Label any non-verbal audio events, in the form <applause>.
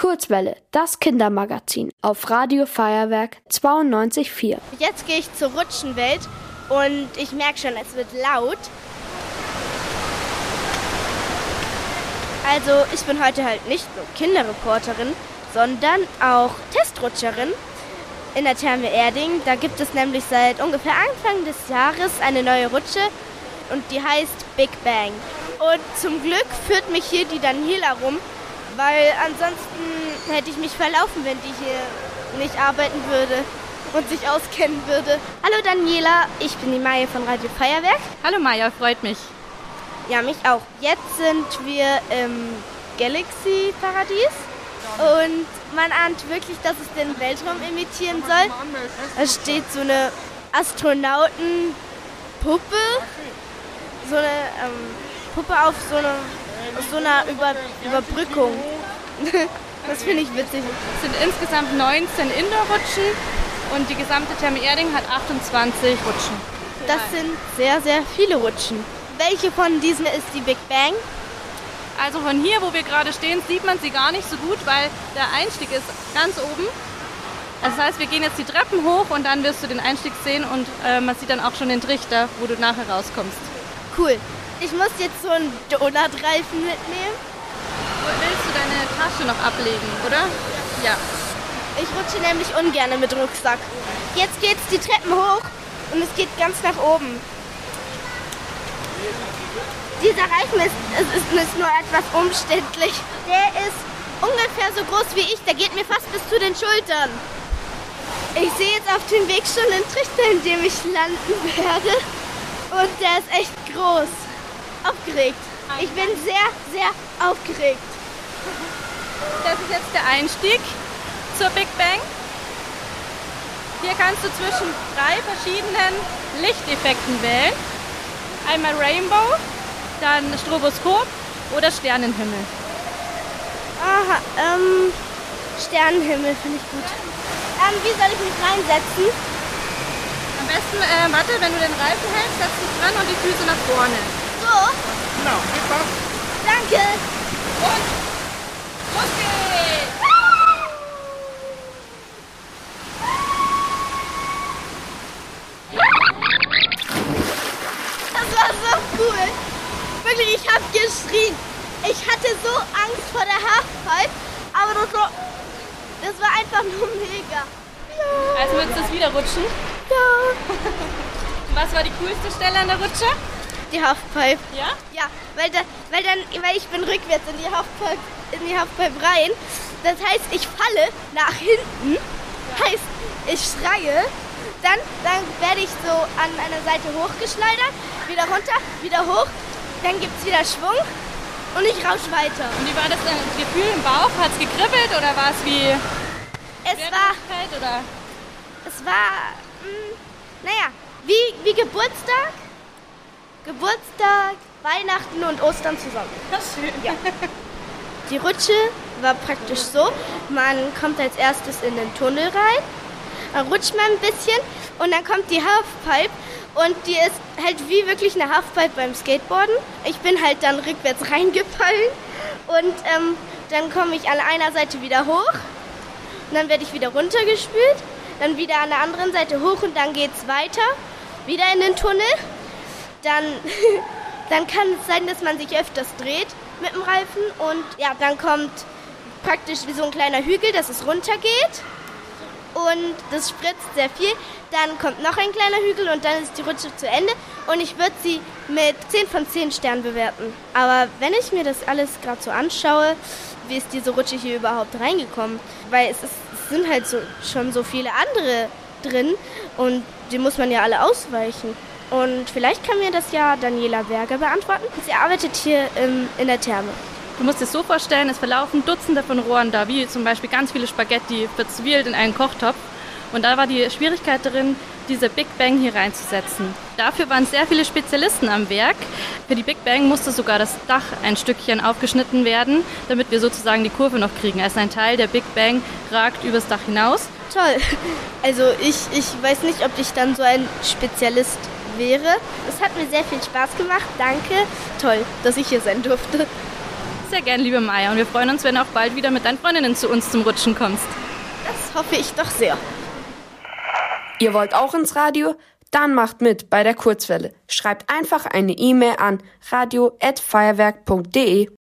Kurzwelle, das Kindermagazin auf Radio Feuerwerk 92.4. Jetzt gehe ich zur Rutschenwelt und ich merke schon, es wird laut. Also ich bin heute halt nicht nur Kinderreporterin, sondern auch Testrutscherin in der Therme Erding. Da gibt es nämlich seit ungefähr Anfang des Jahres eine neue Rutsche und die heißt Big Bang. Und zum Glück führt mich hier die Daniela rum, weil ansonsten hätte ich mich verlaufen, wenn die hier nicht arbeiten würde und sich auskennen würde. Hallo Daniela, ich bin die Maya von Radio Feuerwerk. Hallo Maya, freut mich. Ja, mich auch. Jetzt sind wir im Galaxy Paradies und man ahnt wirklich, dass es den Weltraum imitieren soll. Da steht so eine Astronautenpuppe, so eine ähm, Puppe auf so, eine, so einer Über Überbrückung. <laughs> das finde ich witzig. Es sind insgesamt 19 Indoor-Rutschen und die gesamte Therme Erding hat 28 Rutschen. Das sind sehr, sehr viele Rutschen. Welche von diesen ist die Big Bang? Also von hier, wo wir gerade stehen, sieht man sie gar nicht so gut, weil der Einstieg ist ganz oben. Das heißt, wir gehen jetzt die Treppen hoch und dann wirst du den Einstieg sehen und äh, man sieht dann auch schon den Trichter, wo du nachher rauskommst. Cool. Ich muss jetzt so einen Donutreifen mitnehmen. Willst du deine Tasche noch ablegen, oder? Ja. Ich rutsche nämlich ungern mit Rucksack. Jetzt geht's die Treppen hoch und es geht ganz nach oben. Dieser Reifen ist, ist, ist nur etwas umständlich. Der ist ungefähr so groß wie ich, der geht mir fast bis zu den Schultern. Ich sehe jetzt auf dem Weg schon den Trichter, in dem ich landen werde. Und der ist echt groß. Aufgeregt. Ich bin sehr, sehr aufgeregt. Das ist jetzt der Einstieg zur Big Bang. Hier kannst du zwischen drei verschiedenen Lichteffekten wählen. Einmal Rainbow, dann Stroboskop oder Sternenhimmel. Aha, ähm, Sternenhimmel finde ich gut. Ähm, wie soll ich mich reinsetzen? Am besten, äh, warte, wenn du den Reifen hältst, setzt dich dran und die Füße nach vorne. So? Genau, viel Spaß. Danke. Und los geht's! Das war so cool. Wirklich, ich habe geschrien. Ich hatte so Angst vor der Halfpipe, aber das war, das war einfach nur mega. Ja. Also willst du es wieder rutschen? Ja. <laughs> Was war die coolste Stelle an der Rutsche? Die Halfpipe. Ja? Ja, weil, da, weil dann, weil ich bin rückwärts in die Halfpipe, in die Halfpipe rein. Das heißt, ich falle nach hinten. Heißt, ich schreie. Dann, dann werde ich so an einer Seite hochgeschleudert, wieder runter, wieder hoch. Dann gibt es wieder Schwung und ich rausch weiter. Und wie war das denn? Das Gefühl im Bauch? Hat es gekribbelt oder war es wie Es war, Schwerhaftigkeit oder? es war, mh, naja, wie, wie Geburtstag. Geburtstag, Weihnachten und Ostern zusammen. schön. Ja. Die Rutsche war praktisch so, man kommt als erstes in den Tunnel rein, dann rutscht man ein bisschen und dann kommt die Halfpipe und die ist halt wie wirklich eine Halfpipe beim Skateboarden. Ich bin halt dann rückwärts reingefallen und ähm, dann komme ich an einer Seite wieder hoch und dann werde ich wieder runtergespült, dann wieder an der anderen Seite hoch und dann geht's weiter, wieder in den Tunnel. Dann, <laughs> dann kann es sein, dass man sich öfters dreht mit dem Reifen und ja, dann kommt praktisch wie so ein kleiner Hügel, dass es runtergeht und das spritzt sehr viel. Dann kommt noch ein kleiner Hügel und dann ist die Rutsche zu Ende und ich würde sie mit 10 von 10 Sternen bewerten. Aber wenn ich mir das alles gerade so anschaue, wie ist diese Rutsche hier überhaupt reingekommen? Weil es, ist, es sind halt so, schon so viele andere drin und die muss man ja alle ausweichen. Und vielleicht kann mir das ja Daniela Berger beantworten. Sie arbeitet hier im, in der Therme. Du musst dir so vorstellen, es verlaufen Dutzende von Rohren da, wie zum Beispiel ganz viele Spaghetti verzwielt in einen Kochtopf. Und da war die Schwierigkeit darin, diese Big Bang hier reinzusetzen. Dafür waren sehr viele Spezialisten am Werk. Für die Big Bang musste sogar das Dach ein Stückchen aufgeschnitten werden, damit wir sozusagen die Kurve noch kriegen. Also ein Teil der Big Bang ragt übers Dach hinaus. Toll. Also ich, ich weiß nicht, ob ich dann so ein Spezialist wäre. Es hat mir sehr viel Spaß gemacht. Danke. Toll, dass ich hier sein durfte. Sehr gern, liebe Maya. Und wir freuen uns, wenn du auch bald wieder mit deinen Freundinnen zu uns zum Rutschen kommst. Das hoffe ich doch sehr. Ihr wollt auch ins Radio? Dann macht mit bei der Kurzwelle. Schreibt einfach eine E-Mail an radio@feuerwerk.de.